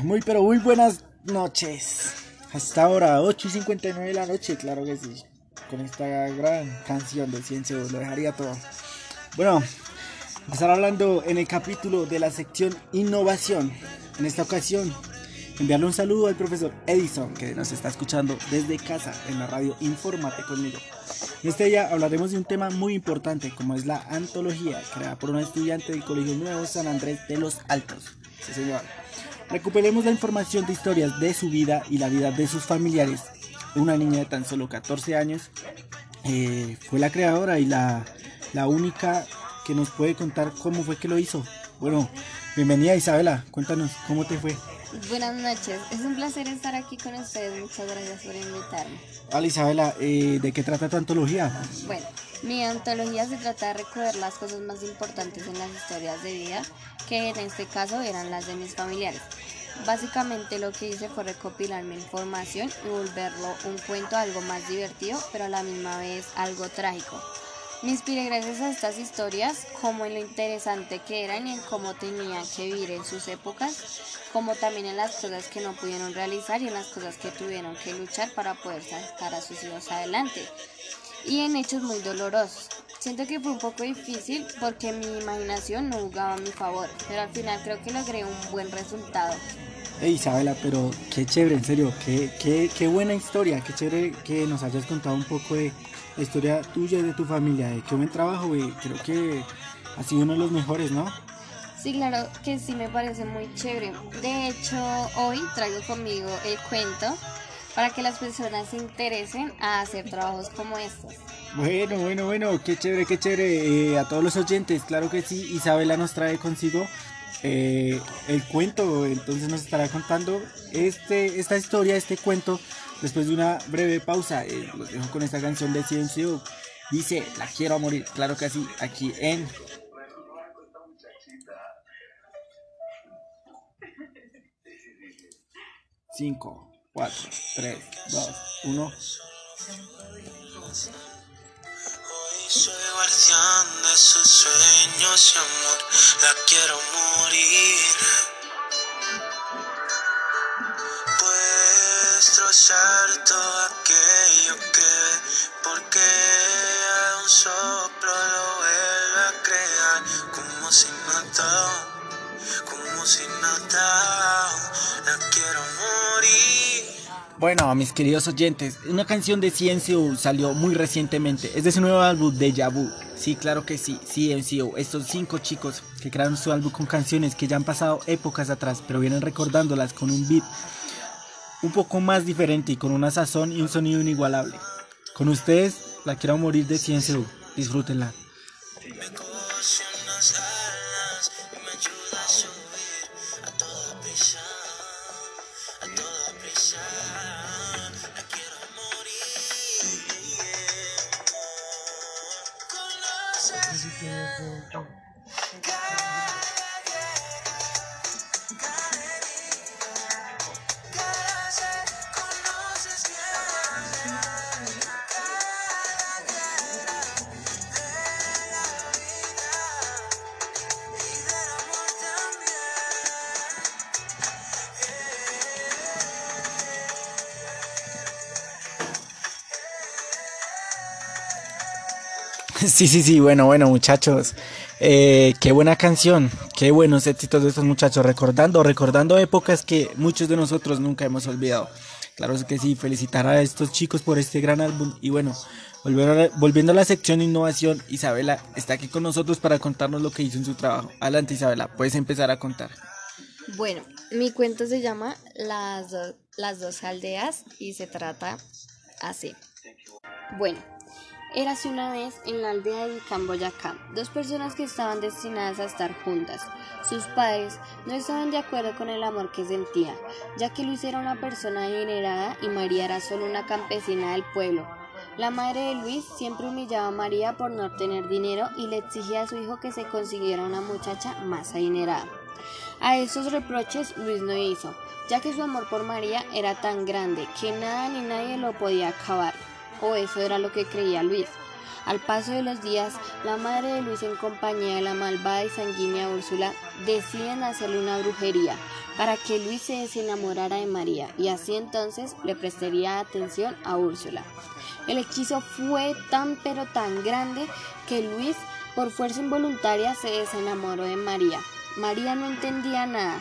Muy pero muy buenas noches. Hasta ahora, 8 y 59 de la noche, claro que sí. Con esta gran canción de Ciencia lo dejaría todo. Bueno, empezar hablando en el capítulo de la sección innovación. En esta ocasión, enviarle un saludo al profesor Edison, que nos está escuchando desde casa en la radio Infórmate conmigo. En este día hablaremos de un tema muy importante, como es la antología, creada por una estudiante del Colegio Nuevo San Andrés de los Altos. Sí, señor. Recuperemos la información de historias de su vida y la vida de sus familiares. Una niña de tan solo 14 años eh, fue la creadora y la, la única que nos puede contar cómo fue que lo hizo. Bueno, bienvenida Isabela, cuéntanos cómo te fue. Buenas noches, es un placer estar aquí con ustedes, muchas gracias por invitarme. Hola Isabela, eh, ¿de qué trata tu antología? Bueno, mi antología se trata de recoger las cosas más importantes en las historias de vida, que en este caso eran las de mis familiares. Básicamente lo que hice fue recopilar mi información y volverlo un cuento algo más divertido, pero a la misma vez algo trágico. Me inspiré gracias a estas historias, como en lo interesante que eran y en cómo tenían que vivir en sus épocas, como también en las cosas que no pudieron realizar y en las cosas que tuvieron que luchar para poder sacar a sus hijos adelante. Y en hechos muy dolorosos. Siento que fue un poco difícil porque mi imaginación no jugaba a mi favor, pero al final creo que logré un buen resultado. Hey Isabela, pero qué chévere, en serio, qué, qué, qué buena historia, qué chévere que nos hayas contado un poco de la historia tuya y de tu familia, qué buen trabajo, güey, creo que ha sido uno de los mejores, ¿no? Sí, claro que sí me parece muy chévere. De hecho, hoy traigo conmigo el cuento para que las personas se interesen a hacer trabajos como estos. Bueno, bueno, bueno, qué chévere, qué chévere. Eh, a todos los oyentes, claro que sí, Isabela nos trae consigo eh, el cuento, entonces nos estará contando este, esta historia, este cuento, después de una breve pausa. Eh, los dejo con esta canción de Ciencio. Dice, la quiero a morir, claro que sí, aquí en 5, 4, 3, 2, 1. Hoy soy guardián de sus sueños y amor, la quiero morir. Bueno, mis queridos oyentes, una canción de CNCO salió muy recientemente. Es de su nuevo álbum Deja Vu. Sí, claro que sí, CNCO. Estos cinco chicos que crearon su álbum con canciones que ya han pasado épocas atrás, pero vienen recordándolas con un beat un poco más diferente y con una sazón y un sonido inigualable. Con ustedes, la quiero morir de CNCO. Disfrútenla. Sí, sí, sí, bueno, bueno, muchachos. Eh, qué buena canción, qué buenos éxitos de estos muchachos, recordando, recordando épocas que muchos de nosotros nunca hemos olvidado. Claro que sí, felicitar a estos chicos por este gran álbum. Y bueno, volviendo a la, sección innovación, Isabela está aquí con nosotros para contarnos lo que hizo en su trabajo. Adelante, Isabela, puedes empezar a contar. Bueno, mi cuento se llama Las, do- las dos aldeas y se trata así. Bueno, érase una vez en la aldea de Camboyacá dos personas que estaban destinadas a estar juntas. Sus padres no estaban de acuerdo con el amor que sentían, ya que Luis era una persona adinerada y María era solo una campesina del pueblo. La madre de Luis siempre humillaba a María por no tener dinero y le exigía a su hijo que se consiguiera una muchacha más adinerada. A esos reproches Luis no hizo, ya que su amor por María era tan grande que nada ni nadie lo podía acabar, o eso era lo que creía Luis. Al paso de los días, la madre de Luis en compañía de la malvada y sanguínea Úrsula deciden hacerle una brujería, para que Luis se desenamorara de María y así entonces le prestaría atención a Úrsula. El hechizo fue tan pero tan grande que Luis por fuerza involuntaria se desenamoró de María. María no entendía nada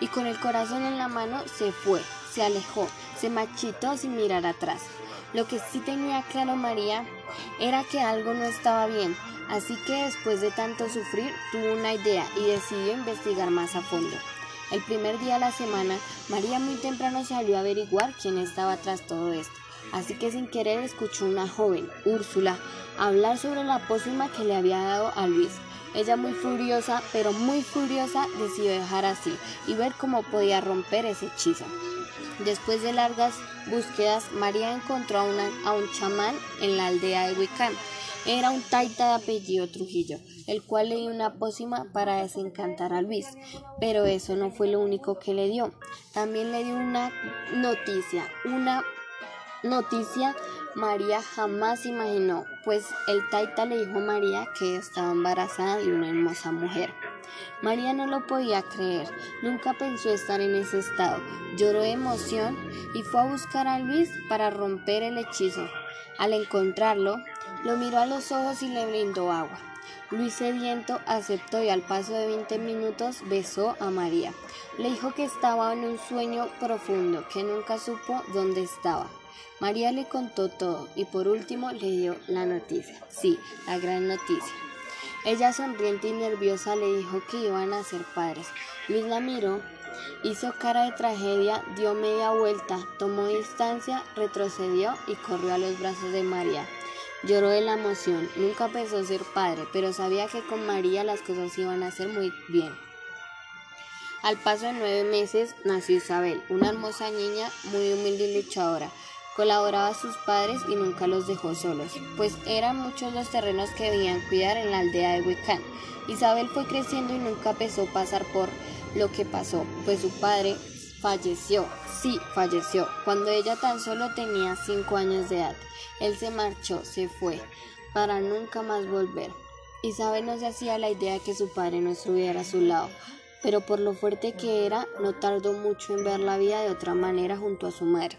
y con el corazón en la mano se fue, se alejó, se machitó sin mirar atrás. Lo que sí tenía claro María era que algo no estaba bien, así que después de tanto sufrir tuvo una idea y decidió investigar más a fondo. El primer día de la semana, María muy temprano salió a averiguar quién estaba tras todo esto. Así que sin querer escuchó una joven, Úrsula, hablar sobre la pócima que le había dado a Luis. Ella muy furiosa, pero muy furiosa, decidió dejar así y ver cómo podía romper ese hechizo. Después de largas búsquedas, María encontró a, un chamán en la aldea de Wiccan. Era un taita de apellido Trujillo, el cual le dio una pócima para desencantar a Luis, pero eso no fue lo único que le dio. También le dio una noticia, una noticia María jamás imaginó, pues el taita le dijo a María que estaba embarazada de una hermosa mujer. María no lo podía creer, nunca pensó estar en ese estado, lloró de emoción y fue a buscar a Luis para romper el hechizo. Al encontrarlo, lo miró a los ojos y le brindó agua. Luis sediento aceptó y al paso de 20 minutos besó a María. Le dijo que estaba en un sueño profundo, que nunca supo dónde estaba. María le contó todo y por último le dio la noticia. Sí, la gran noticia. Ella sonriente y nerviosa le dijo que iban a ser padres. Luis la miró, hizo cara de tragedia, dio media vuelta, tomó distancia, retrocedió y corrió a los brazos de María. Lloró de la emoción, nunca pensó ser padre, pero sabía que con María las cosas iban a ser muy bien. Al paso de nueve meses nació Isabel, una hermosa niña muy humilde y luchadora. Colaboraba sus padres y nunca los dejó solos, pues eran muchos los terrenos que debían cuidar en la aldea de Huicán. Isabel fue creciendo y nunca pensó pasar por lo que pasó, pues su padre falleció, sí, falleció, cuando ella tan solo tenía cinco años de edad. Él se marchó, se fue, para nunca más volver. Isabel no se hacía la idea de que su padre no estuviera a su lado, pero por lo fuerte que era, no tardó mucho en ver la vida de otra manera junto a su madre.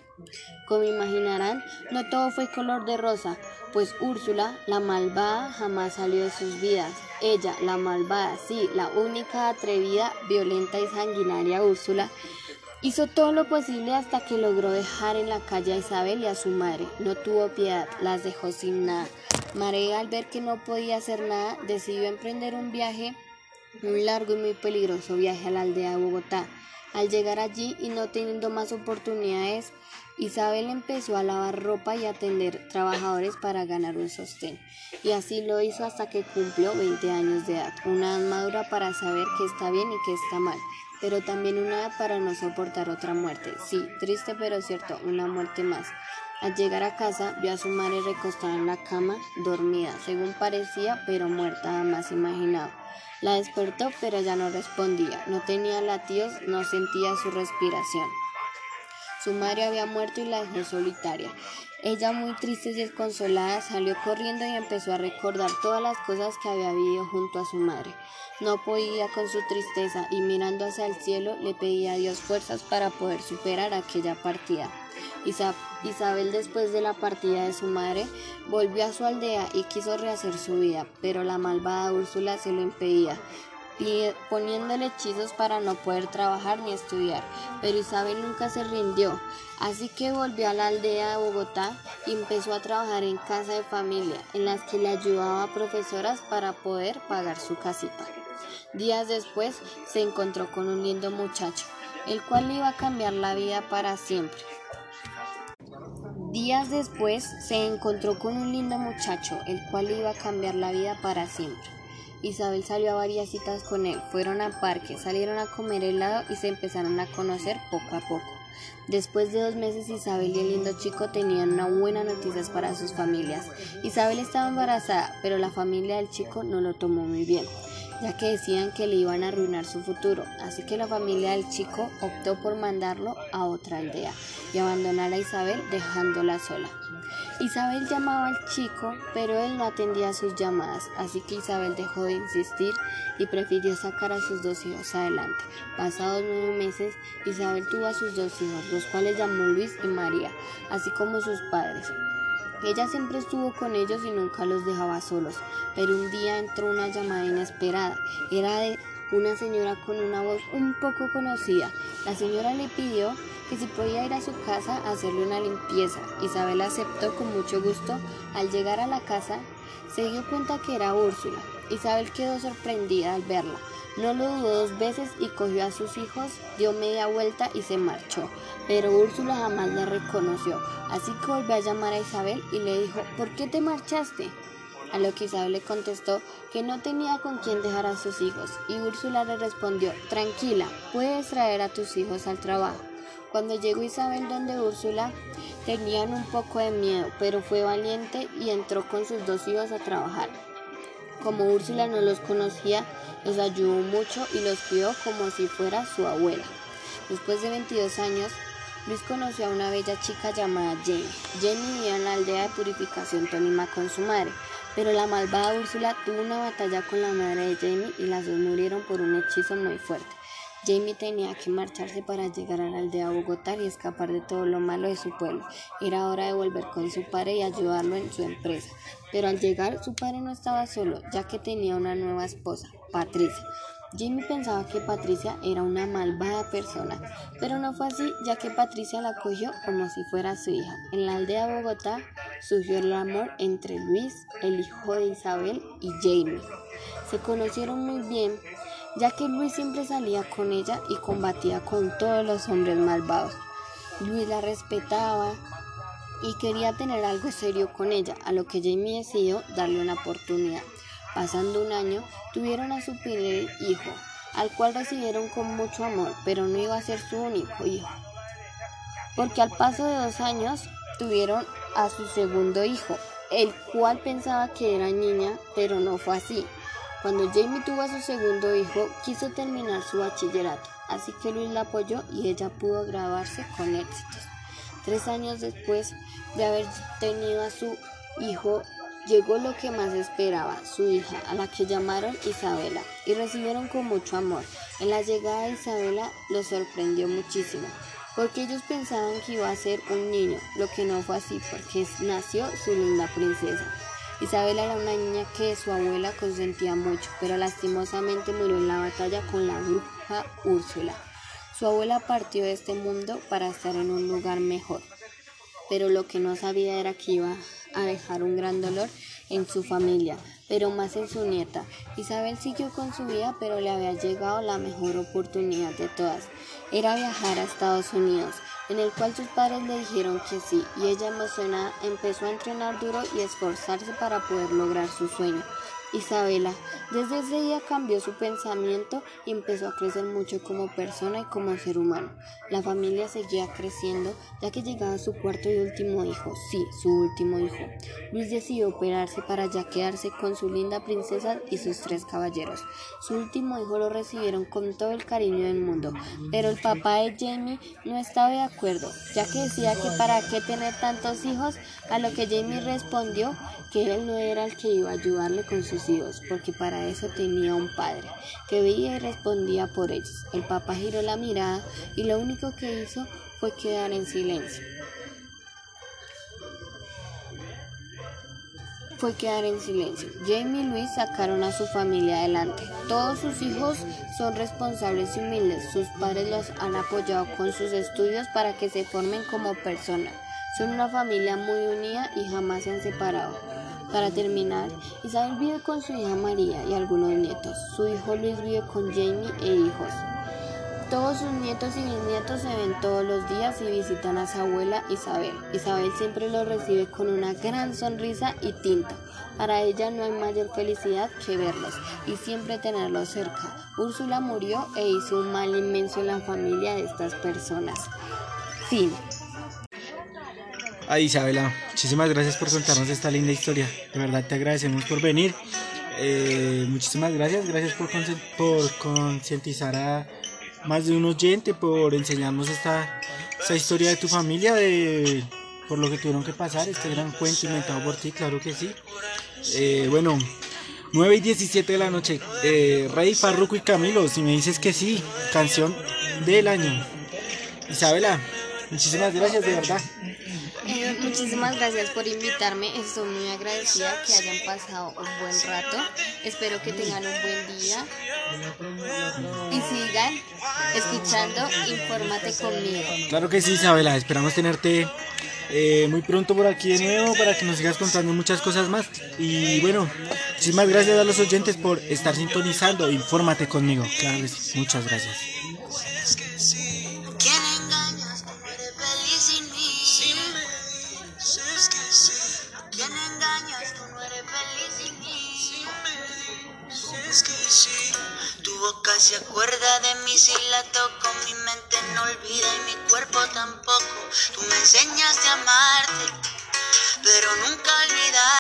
Como imaginarán, no todo fue color de rosa, pues Úrsula, la malvada, jamás salió de sus vidas. Ella, la malvada, sí, la única atrevida, violenta y sanguinaria Úrsula, hizo todo lo posible hasta que logró dejar en la calle a Isabel y a su madre. No tuvo piedad, las dejó sin nada. María, al ver que no podía hacer nada, decidió emprender un viaje, un largo y muy peligroso viaje a la aldea de Bogotá. Al llegar allí y no teniendo más oportunidades, Isabel empezó a lavar ropa y atender trabajadores para ganar un sostén. Y así lo hizo hasta que cumplió 20 años de edad, una edad madura para saber qué está bien y qué está mal, pero también una edad para no soportar otra muerte. Sí, triste pero cierto, una muerte más. Al llegar a casa, vio a su madre recostada en la cama, dormida, según parecía, pero muerta jamás imaginado. La despertó, pero ya no respondía, no tenía latidos, no sentía su respiración. Su madre había muerto y la dejó solitaria. Ella, muy triste y desconsolada, salió corriendo y empezó a recordar todas las cosas que había vivido junto a su madre. No podía con su tristeza y mirando hacia el cielo le pedía a Dios fuerzas para poder superar aquella partida. Isabel después de la partida de su madre volvió a su aldea y quiso rehacer su vida, pero la malvada Úrsula se lo impedía, poniéndole hechizos para no poder trabajar ni estudiar. Pero Isabel nunca se rindió, así que volvió a la aldea de Bogotá y empezó a trabajar en casa de familia, en las que le ayudaba a profesoras para poder pagar su casita. Días después se encontró con un lindo muchacho, el cual le iba a cambiar la vida para siempre. Días después se encontró con un lindo muchacho, el cual le iba a cambiar la vida para siempre. Isabel salió a varias citas con él, fueron al parque, salieron a comer helado y se empezaron a conocer poco a poco. Después de dos meses Isabel y el lindo chico tenían una buena noticia para sus familias. Isabel estaba embarazada, pero la familia del chico no lo tomó muy bien ya que decían que le iban a arruinar su futuro, así que la familia del chico optó por mandarlo a otra aldea y abandonar a Isabel dejándola sola. Isabel llamaba al chico, pero él no atendía sus llamadas, así que Isabel dejó de insistir y prefirió sacar a sus dos hijos adelante. Pasados nueve meses, Isabel tuvo a sus dos hijos, los cuales llamó Luis y María, así como sus padres. Ella siempre estuvo con ellos y nunca los dejaba solos, pero un día entró una llamada inesperada. Era de una señora con una voz un poco conocida. La señora le pidió que si podía ir a su casa a hacerle una limpieza. Isabel aceptó con mucho gusto. Al llegar a la casa, se dio cuenta que era Úrsula. Isabel quedó sorprendida al verla. No lo dudó dos veces y cogió a sus hijos, dio media vuelta y se marchó. Pero Úrsula jamás la reconoció, así que volvió a llamar a Isabel y le dijo, ¿por qué te marchaste? A lo que Isabel le contestó que no tenía con quién dejar a sus hijos, y Úrsula le respondió, tranquila, puedes traer a tus hijos al trabajo. Cuando llegó Isabel donde Úrsula, tenían un poco de miedo, pero fue valiente y entró con sus dos hijos a trabajar. Como Úrsula no los conocía, los ayudó mucho y los cuidó como si fuera su abuela. Después de 22 años, Luis conoció a una bella chica llamada Jenny. Jenny vivía en la aldea de purificación Tonima con su madre, pero la malvada Úrsula tuvo una batalla con la madre de Jamie y las dos murieron por un hechizo muy fuerte. Jamie tenía que marcharse para llegar a la aldea Bogotá y escapar de todo lo malo de su pueblo. Era hora de volver con su padre y ayudarlo en su empresa. Pero al llegar, su padre no estaba solo, ya que tenía una nueva esposa, Patricia. Jamie pensaba que Patricia era una malvada persona, pero no fue así, ya que Patricia la cogió como si fuera su hija. En la aldea Bogotá surgió el amor entre Luis, el hijo de Isabel, y Jamie. Se conocieron muy bien, ya que Luis siempre salía con ella y combatía con todos los hombres malvados. Luis la respetaba y quería tener algo serio con ella, a lo que Jamie decidió darle una oportunidad. Pasando un año, tuvieron a su primer hijo, al cual recibieron con mucho amor, pero no iba a ser su único hijo. Porque al paso de dos años tuvieron a su segundo hijo, el cual pensaba que era niña, pero no fue así. Cuando Jamie tuvo a su segundo hijo, quiso terminar su bachillerato, así que Luis la apoyó y ella pudo graduarse con éxitos. Tres años después de haber tenido a su hijo, llegó lo que más esperaba, su hija, a la que llamaron Isabela, y recibieron con mucho amor. En la llegada de Isabela los sorprendió muchísimo, porque ellos pensaban que iba a ser un niño, lo que no fue así, porque nació su linda princesa. Isabela era una niña que su abuela consentía mucho, pero lastimosamente murió en la batalla con la bruja Úrsula. Su abuela partió de este mundo para estar en un lugar mejor, pero lo que no sabía era que iba a dejar un gran dolor en su familia, pero más en su nieta. Isabel siguió con su vida, pero le había llegado la mejor oportunidad de todas. Era viajar a Estados Unidos, en el cual sus padres le dijeron que sí, y ella emocionada empezó a entrenar duro y esforzarse para poder lograr su sueño. Isabela desde ese día cambió su pensamiento y empezó a crecer mucho como persona y como ser humano. La familia seguía creciendo ya que llegaba su cuarto y último hijo, sí, su último hijo. Luis decidió operarse para ya quedarse con su linda princesa y sus tres caballeros. Su último hijo lo recibieron con todo el cariño del mundo, pero el papá de Jamie no estaba de acuerdo, ya que decía que para qué tener tantos hijos, a lo que Jamie respondió que él no era el que iba a ayudarle con sus porque para eso tenía un padre, que veía y respondía por ellos. El papá giró la mirada y lo único que hizo fue quedar en silencio. Fue quedar en silencio. Jamie y Luis sacaron a su familia adelante. Todos sus hijos son responsables y humildes. Sus padres los han apoyado con sus estudios para que se formen como personas. Son una familia muy unida y jamás se han separado. Para terminar, Isabel vive con su hija María y algunos nietos. Su hijo Luis vive con Jamie e hijos. Todos sus nietos y bisnietos se ven todos los días y visitan a su abuela Isabel. Isabel siempre los recibe con una gran sonrisa y tinta. Para ella no hay mayor felicidad que verlos y siempre tenerlos cerca. Úrsula murió e hizo un mal inmenso en la familia de estas personas. Fin. Ay, Isabela, muchísimas gracias por contarnos esta linda historia. De verdad te agradecemos por venir. Eh, muchísimas gracias, gracias por, por concientizar a más de un oyente, por enseñarnos esta, esta historia de tu familia, de, por lo que tuvieron que pasar, este gran cuento inventado por ti, claro que sí. Eh, bueno, 9 y 17 de la noche, eh, Rey, Farruko y Camilo, si me dices que sí, canción del año. Isabela, muchísimas gracias, de verdad. Muchísimas gracias por invitarme. Estoy muy agradecida que hayan pasado un buen rato. Espero que tengan un buen día. Y sigan escuchando Infórmate conmigo. Claro que sí, Isabela, esperamos tenerte eh, muy pronto por aquí de nuevo para que nos sigas contando muchas cosas más. Y bueno, muchísimas gracias a los oyentes por estar sintonizando. Infórmate conmigo. Claro que sí, muchas gracias.